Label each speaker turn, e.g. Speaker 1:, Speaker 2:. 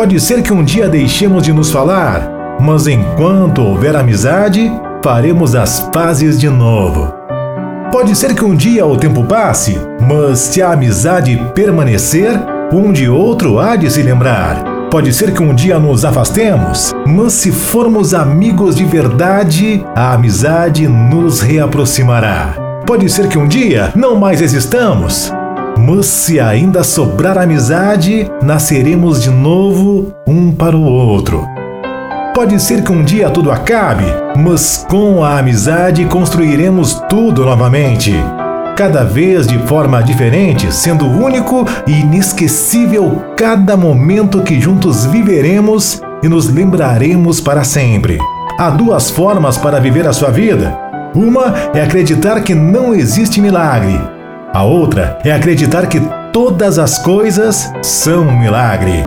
Speaker 1: Pode ser que um dia deixemos de nos falar, mas enquanto houver amizade, faremos as pazes de novo. Pode ser que um dia o tempo passe, mas se a amizade permanecer, um de outro há de se lembrar. Pode ser que um dia nos afastemos, mas se formos amigos de verdade, a amizade nos reaproximará. Pode ser que um dia não mais existamos, mas se ainda sobrar amizade, nasceremos de novo um para o outro. Pode ser que um dia tudo acabe, mas com a amizade construiremos tudo novamente. Cada vez de forma diferente, sendo único e inesquecível cada momento que juntos viveremos e nos lembraremos para sempre. Há duas formas para viver a sua vida. Uma é acreditar que não existe milagre. A outra é acreditar que todas as coisas são um milagre.